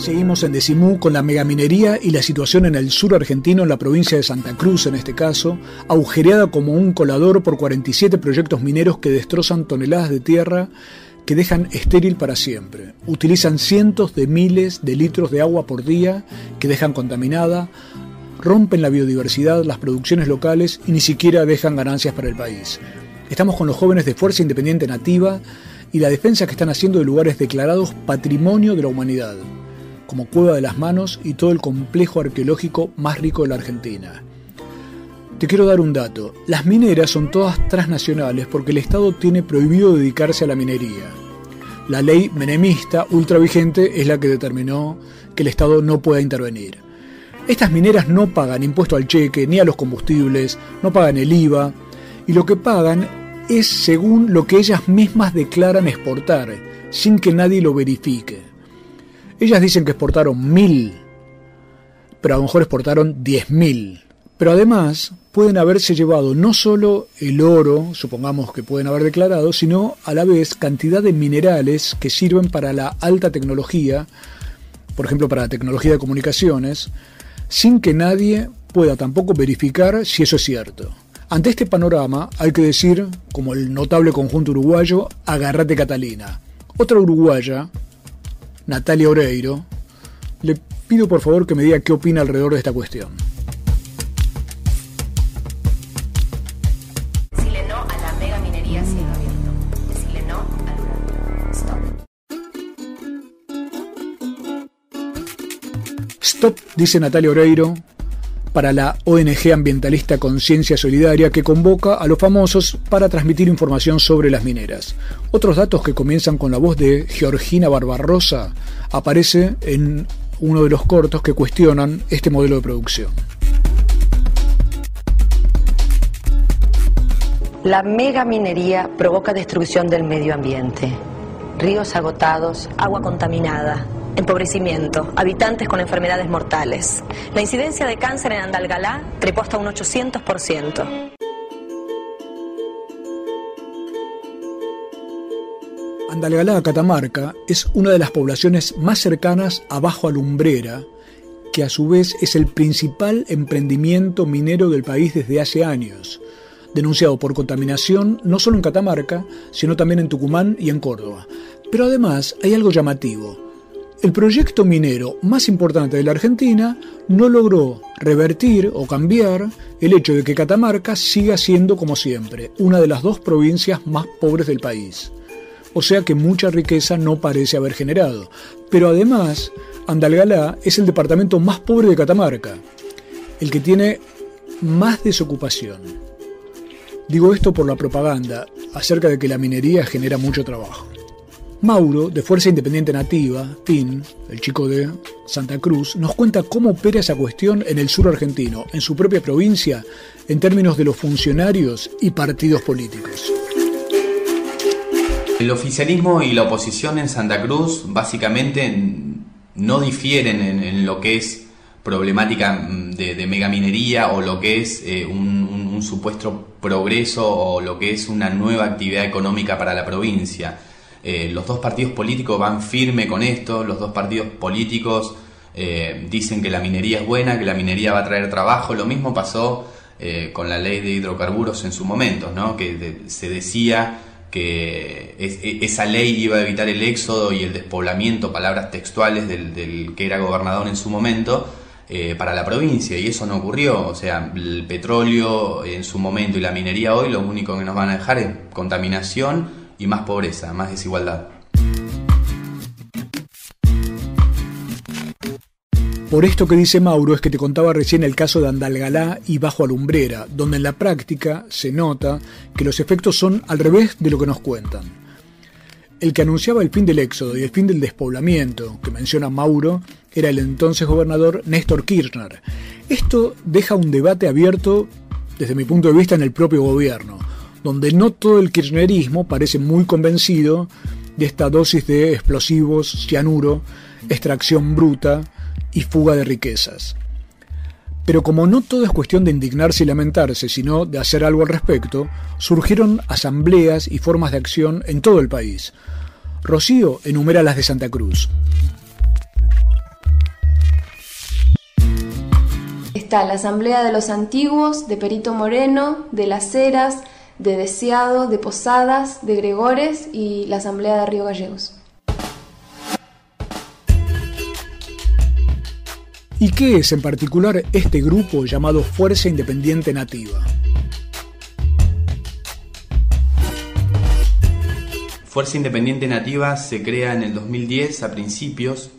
Speaker 2: Seguimos en Decimú con la megaminería y la situación en el sur argentino, en la provincia de Santa Cruz en este caso, agujereada como un colador por 47 proyectos mineros que destrozan toneladas de tierra que dejan estéril para siempre. Utilizan cientos de miles de litros de agua por día que dejan contaminada, rompen la biodiversidad, las producciones locales y ni siquiera dejan ganancias para el país. Estamos con los jóvenes de Fuerza Independiente Nativa y la defensa que están haciendo de lugares declarados Patrimonio de la Humanidad como Cueva de las Manos y todo el complejo arqueológico más rico de la Argentina. Te quiero dar un dato. Las mineras son todas transnacionales porque el Estado tiene prohibido dedicarse a la minería. La ley menemista ultra vigente es la que determinó que el Estado no pueda intervenir. Estas mineras no pagan impuesto al cheque ni a los combustibles, no pagan el IVA y lo que pagan es según lo que ellas mismas declaran exportar, sin que nadie lo verifique. Ellas dicen que exportaron mil, pero a lo mejor exportaron diez mil. Pero además pueden haberse llevado no solo el oro, supongamos que pueden haber declarado, sino a la vez cantidad de minerales que sirven para la alta tecnología, por ejemplo para la tecnología de comunicaciones, sin que nadie pueda tampoco verificar si eso es cierto. Ante este panorama hay que decir, como el notable conjunto uruguayo, agarrate Catalina. Otra uruguaya, Natalia Oreiro, le pido por favor que me diga qué opina alrededor de esta cuestión. Dice Natalia Oreiro, para la ONG ambientalista Conciencia Solidaria que convoca a los famosos para transmitir información sobre las mineras. Otros datos que comienzan con la voz de Georgina Barbarosa aparece en uno de los cortos que cuestionan este modelo de producción.
Speaker 17: La megaminería provoca destrucción del medio ambiente. Ríos agotados, agua contaminada, empobrecimiento, habitantes con enfermedades mortales. La incidencia de cáncer en Andalgalá trepó hasta un 800%.
Speaker 2: Andalgalá, Catamarca, es una de las poblaciones más cercanas a Bajo Alumbrera, que a su vez es el principal emprendimiento minero del país desde hace años, denunciado por contaminación no solo en Catamarca, sino también en Tucumán y en Córdoba. Pero además hay algo llamativo. El proyecto minero más importante de la Argentina no logró revertir o cambiar el hecho de que Catamarca siga siendo, como siempre, una de las dos provincias más pobres del país. O sea que mucha riqueza no parece haber generado. Pero además, Andalgalá es el departamento más pobre de Catamarca, el que tiene más desocupación. Digo esto por la propaganda acerca de que la minería genera mucho trabajo. Mauro, de Fuerza Independiente Nativa, FIN, el chico de Santa Cruz, nos cuenta cómo opera esa cuestión en el sur argentino, en su propia provincia, en términos de los funcionarios y partidos políticos.
Speaker 3: El oficialismo y la oposición en Santa Cruz básicamente no difieren en, lo que es problemática de, de megaminería o lo que es eh, un supuesto progreso o lo que es una nueva actividad económica para la provincia. Eh, los dos partidos políticos van firme con esto, los dos partidos políticos eh, dicen que la minería es buena, que la minería va a traer trabajo, lo mismo pasó eh, con la ley de hidrocarburos en su momento, ¿no? que de, se decía que es, esa ley iba a evitar el éxodo y el despoblamiento, palabras textuales del, del que era gobernador en su momento, eh, para la provincia y eso no ocurrió. O sea, el petróleo en su momento y la minería hoy lo único que nos van a dejar es contaminación y más pobreza, más desigualdad.
Speaker 2: Por esto que dice Mauro es que te contaba recién el caso de Andalgalá y Bajo Alumbrera, donde en la práctica se nota que los efectos son al revés de lo que nos cuentan. El que anunciaba el fin del éxodo y el fin del despoblamiento, que menciona Mauro, era el entonces gobernador Néstor Kirchner. Esto deja un debate abierto, desde mi punto de vista, en el propio gobierno, donde no todo el kirchnerismo parece muy convencido de esta dosis de explosivos, cianuro, extracción bruta y fuga de riquezas. Pero como no todo es cuestión de indignarse y lamentarse, sino de hacer algo al respecto, surgieron asambleas y formas de acción en todo el país. Rocío enumera las de Santa Cruz.
Speaker 8: Está la Asamblea de los Antiguos, de Perito Moreno, de Las Heras, de Deseado, de Posadas, de Gregores y la Asamblea de Río Gallegos.
Speaker 2: ¿Y qué es en particular este grupo llamado Fuerza Independiente Nativa?
Speaker 3: Fuerza Independiente Nativa se crea en el 2010 a principios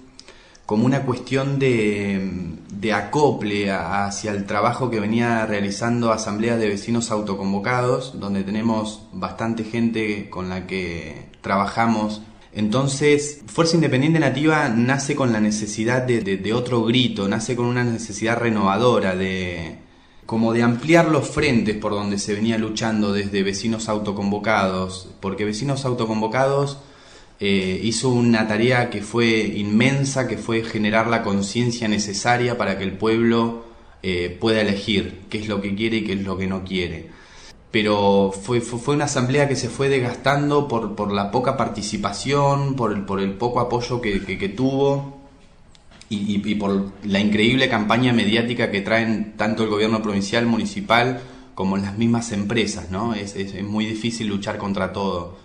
Speaker 3: como una cuestión de, de acople hacia el trabajo que venía realizando Asambleas de Vecinos Autoconvocados, donde tenemos bastante gente con la que trabajamos. Entonces, Fuerza Independiente Nativa nace con la necesidad de, otro grito, nace con una necesidad renovadora, de como de ampliar los frentes por donde se venía luchando desde vecinos autoconvocados, porque vecinos autoconvocados eh, hizo una tarea que fue inmensa, que fue generar la conciencia necesaria para que el pueblo eh, pueda elegir qué es lo que quiere y qué es lo que no quiere pero fue, fue, una asamblea que se fue desgastando por, por la poca participación, por el, por el poco apoyo que, que, tuvo y, por la increíble campaña mediática que traen tanto el gobierno provincial, municipal, como las mismas empresas, ¿no? Es, es muy difícil luchar contra todo.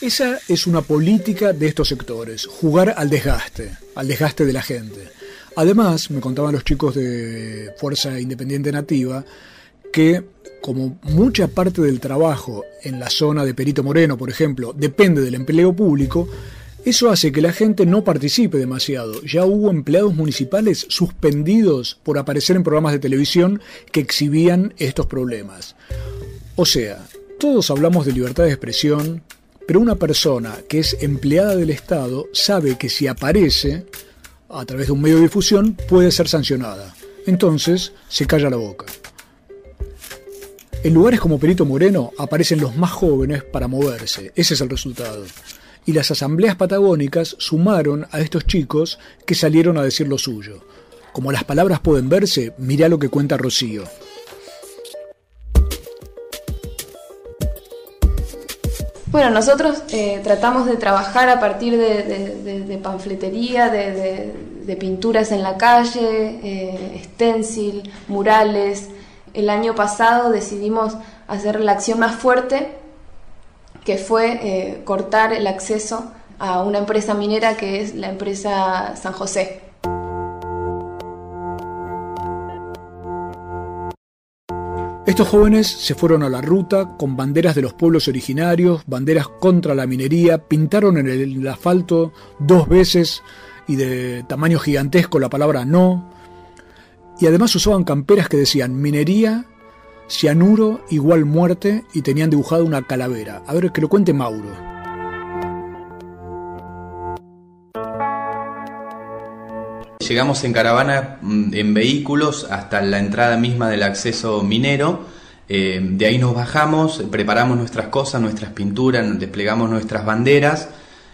Speaker 2: Esa es una política de estos sectores, jugar al desgaste, al desgaste de la gente. Además, me contaban los chicos de Fuerza Independiente Nativa que como mucha parte del trabajo en la zona de Perito Moreno, por ejemplo, depende del empleo público, eso hace que la gente no participe demasiado. Ya hubo empleados municipales suspendidos por aparecer en programas de televisión que exhibían estos problemas. O sea, todos hablamos de libertad de expresión, pero una persona que es empleada del Estado sabe que si aparece a través de un medio de difusión puede ser sancionada. Entonces se calla la boca. En lugares como Perito Moreno aparecen los más jóvenes para moverse. Ese es el resultado. Y las asambleas patagónicas sumaron a estos chicos que salieron a decir lo suyo. Como las palabras pueden verse, mirá lo que cuenta Rocío.
Speaker 8: Bueno, nosotros eh, tratamos de trabajar a partir de, panfletería, de, pinturas en la calle, eh, stencil, murales. El año pasado decidimos hacer la acción más fuerte, que fue eh, cortar el acceso a una empresa minera que es la empresa San José.
Speaker 2: Estos jóvenes se fueron a la ruta con banderas de los pueblos originarios, banderas contra la minería, pintaron en el asfalto dos veces y de tamaño gigantesco la palabra no, y además usaban camperas que decían minería, cianuro igual muerte y tenían dibujada una calavera. A ver, que lo cuente Mauro.
Speaker 3: Llegamos en caravana mm, en vehículos hasta la entrada misma del acceso minero. Eh, de ahí nos bajamos, preparamos nuestras cosas, nuestras pinturas, desplegamos nuestras banderas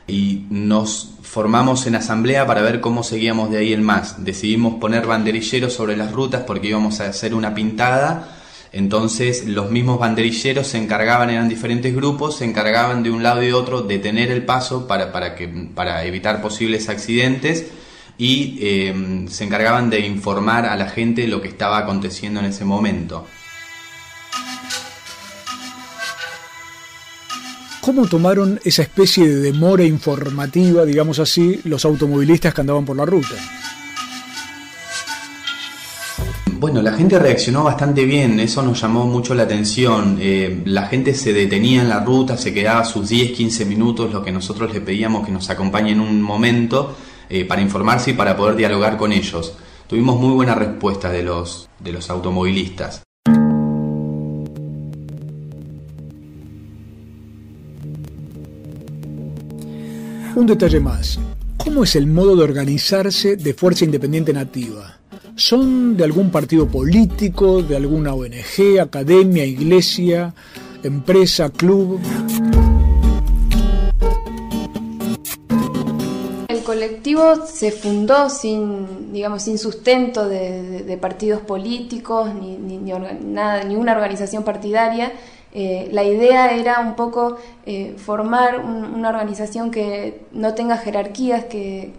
Speaker 3: y nos formamos en asamblea para ver cómo seguíamos de ahí en más. Decidimos poner banderilleros sobre las rutas porque íbamos a hacer una pintada. Entonces los mismos banderilleros se encargaban, eran diferentes grupos, se encargaban de un lado y de otro de tener el paso para, para, que, para evitar posibles accidentes y em, se encargaban de informar a la gente lo que estaba aconteciendo en ese momento.
Speaker 2: ¿Cómo tomaron esa especie de demora informativa, digamos así, los automovilistas que andaban por la ruta?
Speaker 3: bueno, la gente reaccionó bastante bien, eso nos llamó mucho la atención. Eh, la gente se detenía en la ruta, se quedaba sus 10, 15 minutos, lo que nosotros le pedíamos que nos acompañen un momento eh, para informarse y para poder dialogar con ellos. Tuvimos muy buena respuesta de los, de los automovilistas.
Speaker 2: Un detalle más. ¿Cómo es el modo de organizarse de Fuerza Independiente Nativa? ¿Son de algún partido político, de alguna ONG, academia, iglesia, empresa, club?
Speaker 8: Colectivo se fundó sin, digamos, sin sustento de, partidos políticos ni, ni, ni, nada, ni una organización partidaria. Eh, la idea era un poco eh, formar un, una organización que no tenga jerarquías, que,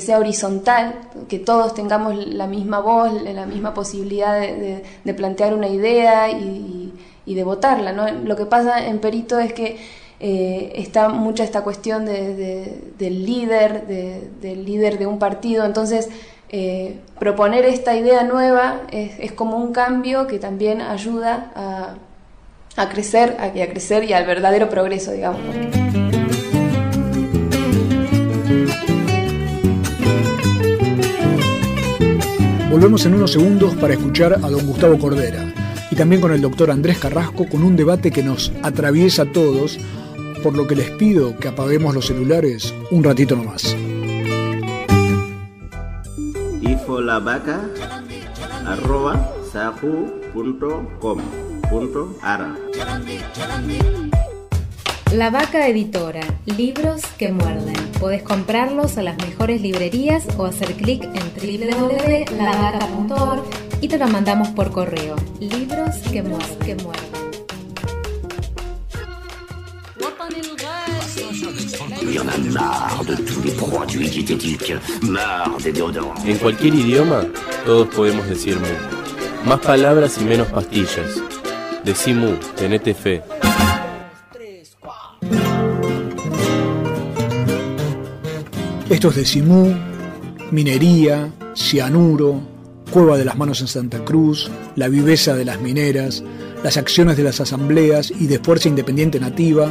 Speaker 8: sea horizontal, que todos tengamos la misma voz, la misma posibilidad de plantear una idea y, y, y de votarla. ¿no? Lo que pasa en Perito es que eh, está mucha esta cuestión de, de, del líder, de, del líder de un partido, entonces eh, proponer esta idea nueva es, como un cambio que también ayuda a, a crecer, a crecer y al verdadero progreso, digamos.
Speaker 2: Volvemos en unos segundos para escuchar a don Gustavo Cordera y también con el doctor Andrés Carrasco con un debate que nos atraviesa a todos, por lo que les pido que apaguemos los celulares un ratito nomás.
Speaker 25: Ifolabaca arroba sahu.com Ara.
Speaker 13: La Vaca Editora, libros que muerden. Podés comprarlos a las mejores librerías o hacer clic en www.lavaca.org y te lo mandamos por correo. Libros que muerden. Que muerden.
Speaker 26: En cualquier idioma, todos podemos decir mu. Más palabras y menos pastillas. Decí mu, tenete fe.
Speaker 2: Esto es de Simú, minería, cianuro, cueva de las manos en Santa Cruz, la viveza de las mineras, las acciones de las asambleas y de Fuerza Independiente Nativa.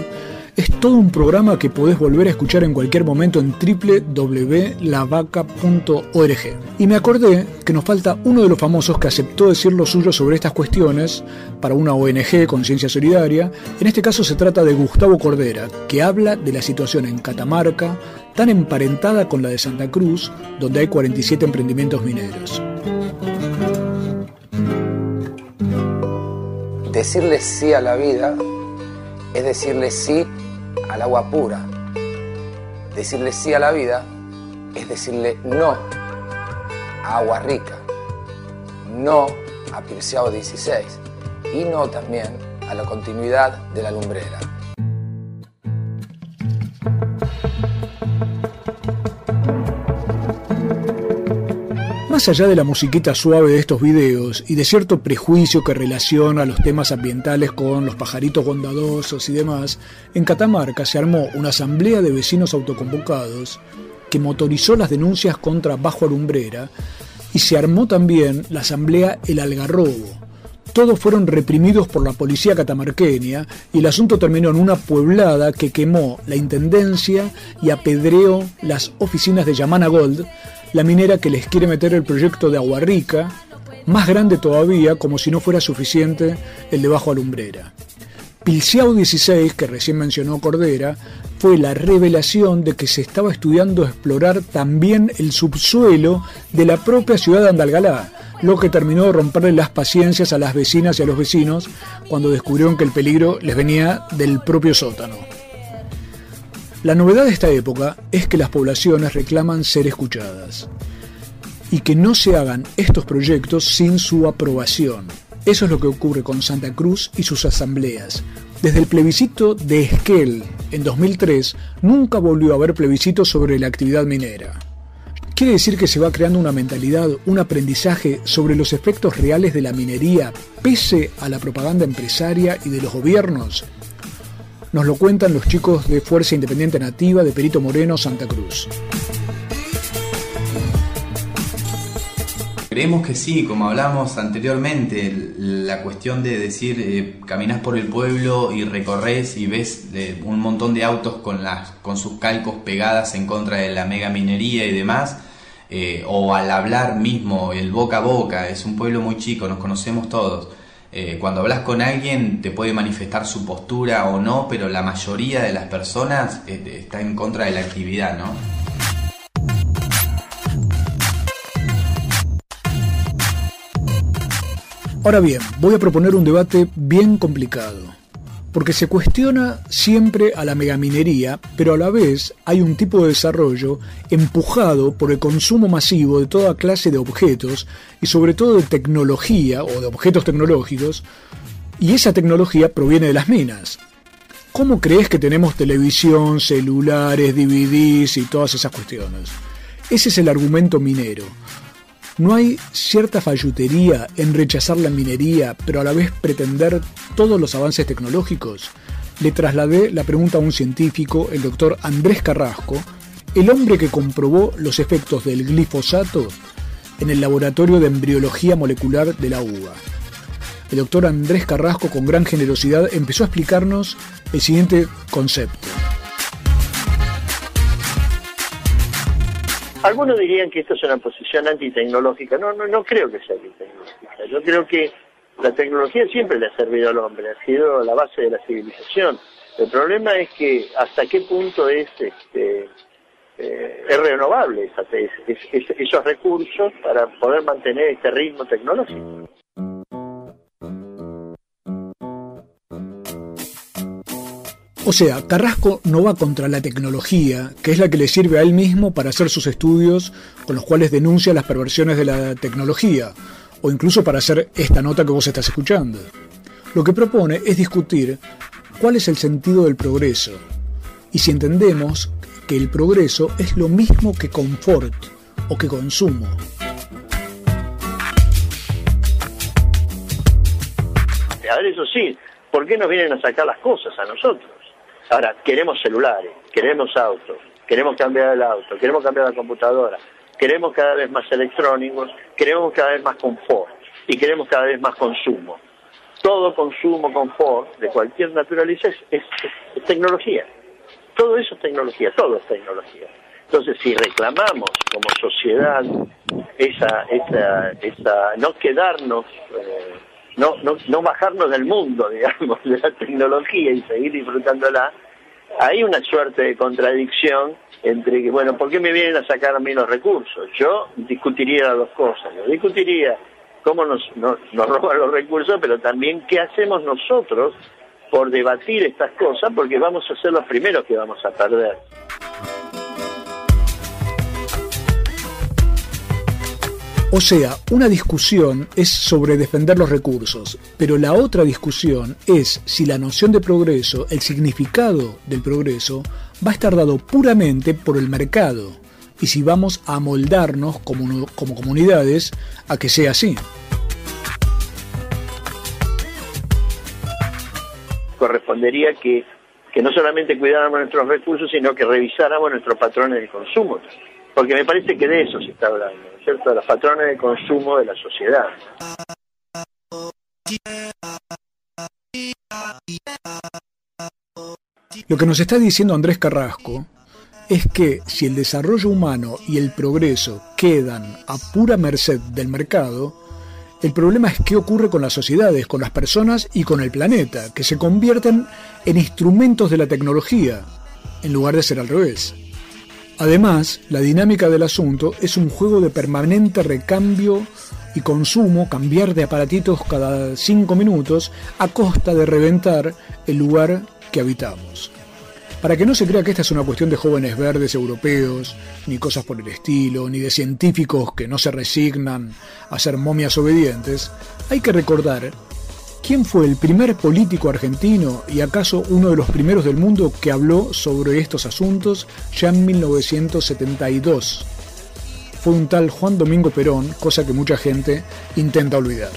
Speaker 2: Es todo un programa que podés volver a escuchar en cualquier momento en www.lavaca.org. Y me acordé que nos falta uno de los famosos que aceptó decir lo suyo sobre estas cuestiones para una ONG, Conciencia Solidaria. En este caso se trata de Gustavo Cordera, que habla de la situación en Catamarca, tan emparentada con la de Santa Cruz, donde hay 47 emprendimientos mineros.
Speaker 27: Decirle sí a la vida es decirle sí al agua pura. Decirle sí a la vida es decirle no a agua rica, no a Pirciao 16 y no también a la continuidad de la lumbrera.
Speaker 2: Más allá de la musiquita suave de estos videos y de cierto prejuicio que relaciona los temas ambientales con los pajaritos bondadosos y demás, en Catamarca se armó una asamblea de vecinos autoconvocados que motorizó las denuncias contra Bajo Alumbrera y se armó también la asamblea El Algarrobo. Todos fueron reprimidos por la policía catamarqueña y el asunto terminó en una pueblada que quemó la intendencia y apedreó las oficinas de Yamana Gold, la minera que les quiere meter el proyecto de Agua Rica, más grande todavía, como si no fuera suficiente el de Bajo Alumbrera. Pilciao 16, que recién mencionó Cordera, fue la revelación de que se estaba estudiando explorar también el subsuelo de la propia ciudad de Andalgalá, lo que terminó de romperle las paciencias a las vecinas y a los vecinos cuando descubrieron que el peligro les venía del propio sótano. La novedad de esta época es que las poblaciones reclaman ser escuchadas y que no se hagan estos proyectos sin su aprobación. Eso es lo que ocurre con Santa Cruz y sus asambleas. Desde el plebiscito de Esquel en 2003 nunca volvió a haber plebiscito sobre la actividad minera. Quiere decir que se va creando una mentalidad, un aprendizaje sobre los efectos reales de la minería pese a la propaganda empresaria y de los gobiernos. Nos lo cuentan los chicos de Fuerza Independiente Nativa de Perito Moreno, Santa Cruz.
Speaker 3: Creemos que sí, como hablamos anteriormente, la cuestión de decir, eh, caminás por el pueblo y recorres y ves eh, un montón de autos con, las, con sus calcos pegadas en contra de la mega minería y demás, eh, o al hablar mismo, el boca a boca, es un pueblo muy chico, nos conocemos todos. Eh, cuando hablas con alguien te puede manifestar su postura o no, pero la mayoría de las personas eh, está en contra de la actividad, ¿no?
Speaker 2: Ahora bien, voy a proponer un debate bien complicado, porque se cuestiona siempre a la megaminería, pero a la vez hay un tipo de desarrollo empujado por el consumo masivo de toda clase de objetos y sobre todo de tecnología o de objetos tecnológicos, y esa tecnología proviene de las minas. ¿Cómo crees que tenemos televisión, celulares, DVDs y todas esas cuestiones? Ese es el argumento minero. ¿No hay cierta fallutería en rechazar la minería, pero a la vez pretender todos los avances tecnológicos? Le trasladé la pregunta a un científico, el doctor Andrés Carrasco, el hombre que comprobó los efectos del glifosato en el laboratorio de embriología molecular de la UBA. El doctor Andrés Carrasco, con gran generosidad, empezó a explicarnos el siguiente concepto.
Speaker 7: Algunos dirían que esto es una posición antitecnológica. No, no, no creo que sea antitecnológica. Yo creo que la tecnología siempre le ha servido al hombre, ha sido la base de la civilización. El problema es que hasta qué punto es este, eh, es renovable esa, es, es, esos recursos para poder mantener este ritmo tecnológico.
Speaker 2: O sea, Carrasco no va contra la tecnología, que es la que le sirve a él mismo para hacer sus estudios con los cuales denuncia las perversiones de la tecnología, o incluso para hacer esta nota que vos estás escuchando. Lo que propone es discutir cuál es el sentido del progreso, y si entendemos que el progreso es lo mismo que confort o que consumo.
Speaker 7: A ver, eso sí, ¿por qué nos vienen a sacar las cosas a nosotros? Ahora, queremos celulares, queremos autos, queremos cambiar el auto, queremos cambiar la computadora, queremos cada vez más electrónicos, queremos cada vez más confort y queremos cada vez más consumo. Todo consumo, confort de cualquier naturaleza es, tecnología. Todo eso es tecnología, todo es tecnología. Entonces, si reclamamos como sociedad esa, esa, esa no quedarnos eh, no, no, no bajarnos del mundo, digamos, de la tecnología y seguir disfrutándola, hay una suerte de contradicción entre que, bueno, ¿por qué me vienen a sacar a mí los recursos? Yo discutiría las dos cosas, yo discutiría cómo nos, nos, nos roban los recursos, pero también qué hacemos nosotros por debatir estas cosas, porque vamos a ser los primeros que vamos a perder.
Speaker 2: O sea, una discusión es sobre defender los recursos, pero la otra discusión es si la noción de progreso, el significado del progreso, va a estar dado puramente por el mercado y si vamos a moldarnos como, como comunidades a que sea así.
Speaker 7: Correspondería que, que no solamente cuidáramos nuestros recursos, sino que revisáramos nuestros patrones de consumo, porque me parece que de eso se está hablando cierto?, los patrones de consumo de la sociedad.
Speaker 2: Lo que nos está diciendo Andrés Carrasco es que si el desarrollo humano y el progreso quedan a pura merced del mercado, el problema es qué ocurre con las sociedades, con las personas y con el planeta, que se convierten en instrumentos de la tecnología, en lugar de ser al revés. Además, la dinámica del asunto es un juego de permanente recambio y consumo, cambiar de aparatitos cada cinco minutos a costa de reventar el lugar que habitamos. Para que no se crea que esta es una cuestión de jóvenes verdes europeos, ni cosas por el estilo, ni de científicos que no se resignan a ser momias obedientes, hay que recordar ¿Quién fue el primer político argentino y acaso uno de los primeros del mundo que habló sobre estos asuntos ya en 1972? Fue un tal Juan Domingo Perón, cosa que mucha gente intenta olvidar.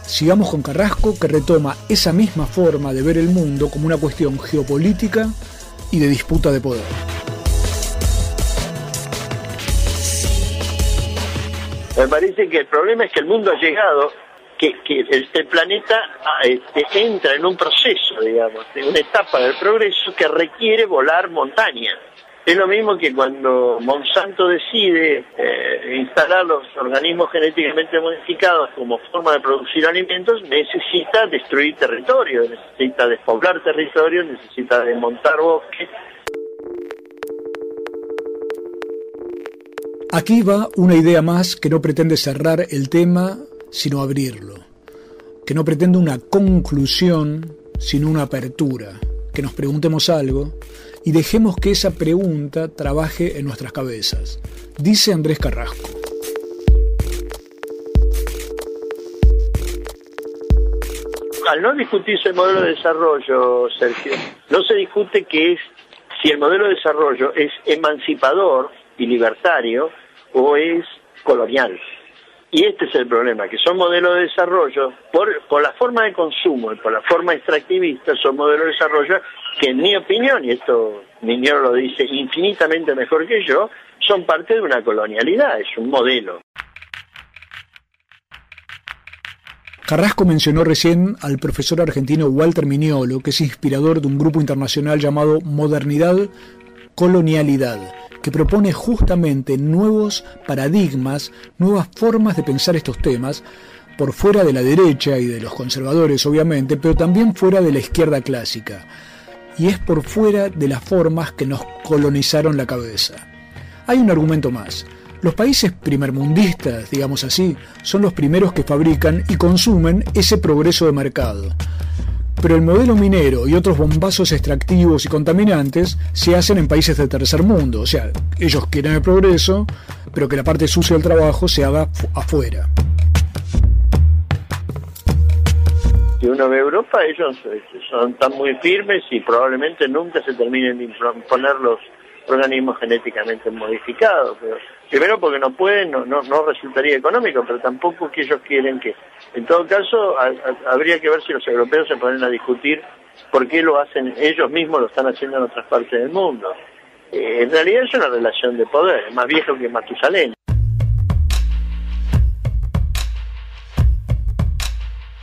Speaker 2: Sigamos con Carrasco, que retoma esa misma forma de ver el mundo como una cuestión geopolítica y de disputa de poder.
Speaker 7: Me parece que el problema es que el mundo ha llegado, que, que el, planeta ah, este, entra en un proceso, digamos, de una etapa del progreso que requiere volar montaña. Es lo mismo que cuando Monsanto decide eh, instalar los organismos genéticamente modificados como forma de producir alimentos, necesita destruir territorio, necesita despoblar territorio, necesita desmontar bosques.
Speaker 2: Aquí va una idea más que no pretende cerrar el tema, sino abrirlo. Que no pretende una conclusión, sino una apertura. Que nos preguntemos algo y dejemos que esa pregunta trabaje en nuestras cabezas. Dice Andrés Carrasco.
Speaker 7: Al no discutirse el modelo de desarrollo, Sergio, no se discute que es si el modelo de desarrollo es emancipador y libertario o es colonial. Y este es el problema, que son modelos de desarrollo, por, la forma de consumo y por la forma extractivista, son modelos de desarrollo que en mi opinión, y esto Miñón lo dice infinitamente mejor que yo, son parte de una colonialidad, es un modelo.
Speaker 2: Carrasco mencionó recién al profesor argentino Walter Mignolo, que es inspirador de un grupo internacional llamado Modernidad Colonialidad, que propone justamente nuevos paradigmas, nuevas formas de pensar estos temas, por fuera de la derecha y de los conservadores, obviamente, pero también fuera de la izquierda clásica. Y es por fuera de las formas que nos colonizaron la cabeza. Hay un argumento más. Los países primermundistas, digamos así, son los primeros que fabrican y consumen ese progreso de mercado. Pero el modelo minero y otros bombazos extractivos y contaminantes se hacen en países del tercer mundo. O sea, ellos quieren el progreso, pero que la parte sucia del trabajo se haga afuera.
Speaker 7: Si uno ve Europa, ellos este, son tan muy firmes y probablemente nunca se terminen de imponer los organismos genéticamente modificados. Pero, primero porque no pueden, no, no, no, resultaría económico, pero tampoco que ellos quieren que... En todo caso, habría que ver si los europeos se ponen a discutir por qué lo hacen, ellos mismos lo están haciendo en otras partes del mundo. Eh, en realidad es una relación de poder, es más viejo que Matusalén.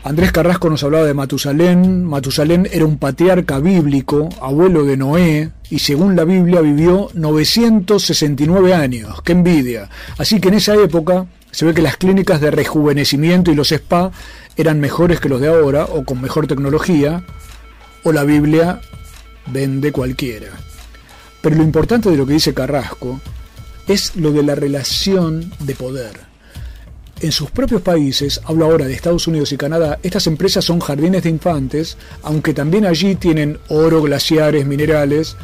Speaker 2: Andrés Carrasco nos hablaba de Matusalén. Matusalén era un patriarca bíblico, abuelo de Noé, y según la Biblia vivió 969 años. ¡Qué envidia! Así que en esa época se ve que las clínicas de rejuvenecimiento y los spa eran mejores que los de ahora, o con mejor tecnología, o la Biblia vende cualquiera. Pero lo importante de lo que dice Carrasco es lo de la relación de poder en sus propios países, hablo ahora de Estados Unidos y Canadá, estas empresas son jardines de infantes, aunque también allí tienen oro, glaciares, minerales,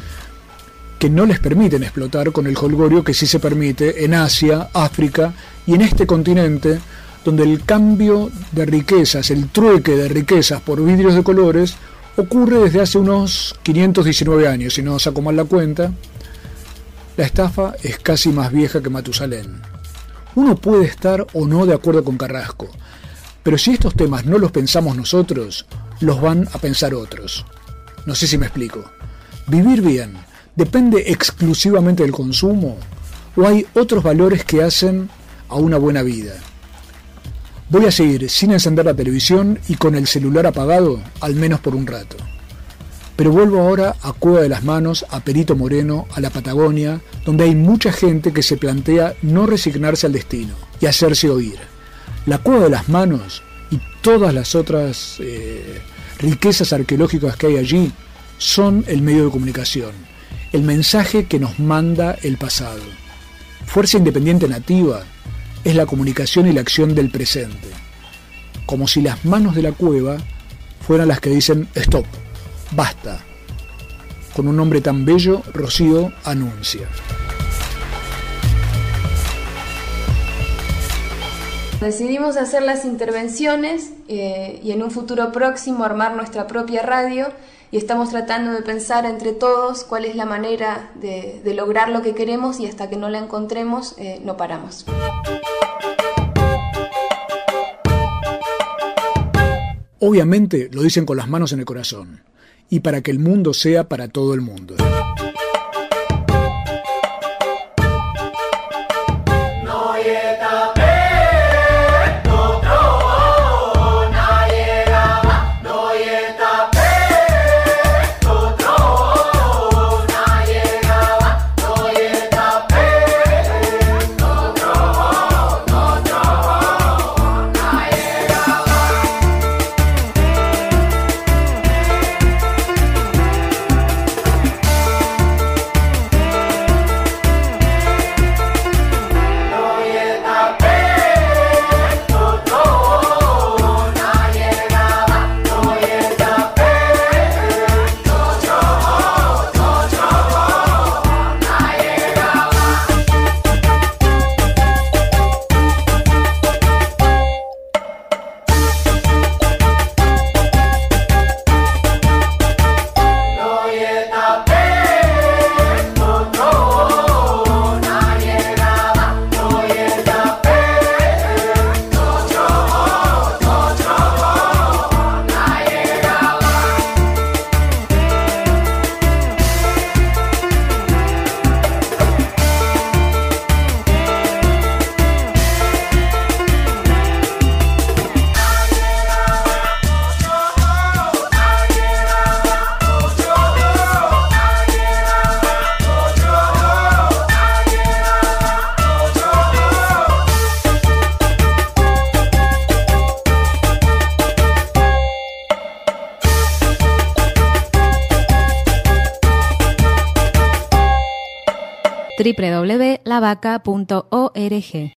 Speaker 2: que no les permiten explotar con el holgorio que sí se permite en Asia, África y en este continente, donde el cambio de riquezas, el trueque de riquezas por vidrios de colores, ocurre desde hace unos 519 años, si no saco mal la cuenta. La estafa es casi más vieja que Matusalén. Uno puede estar o no de acuerdo con Carrasco, pero si estos temas no los pensamos nosotros, los van a pensar otros. No sé si me explico. ¿Vivir bien depende exclusivamente del consumo o hay otros valores que hacen a una buena vida? Voy a seguir sin encender la televisión y con el celular apagado, al menos por un rato. Pero vuelvo ahora a Cueva de las Manos, a Perito Moreno, a la Patagonia, donde hay mucha gente que se plantea no resignarse al destino y hacerse oír. La Cueva de las Manos y todas las otras eh, riquezas arqueológicas que hay allí son el medio de comunicación, el mensaje que nos manda el pasado. Fuerza Independiente Nativa es la comunicación y la acción del presente, como si las manos de la cueva fueran las que dicen stop Basta. Con un nombre tan bello, Rocío anuncia.
Speaker 8: Decidimos hacer las intervenciones eh, y en un futuro próximo armar nuestra propia radio y estamos tratando de pensar entre todos cuál es la manera de, de lograr lo que queremos y hasta que no la encontremos eh, no paramos.
Speaker 2: Obviamente lo dicen con las manos en el corazón y para que el mundo sea para todo el mundo.
Speaker 13: www.lavaca.org.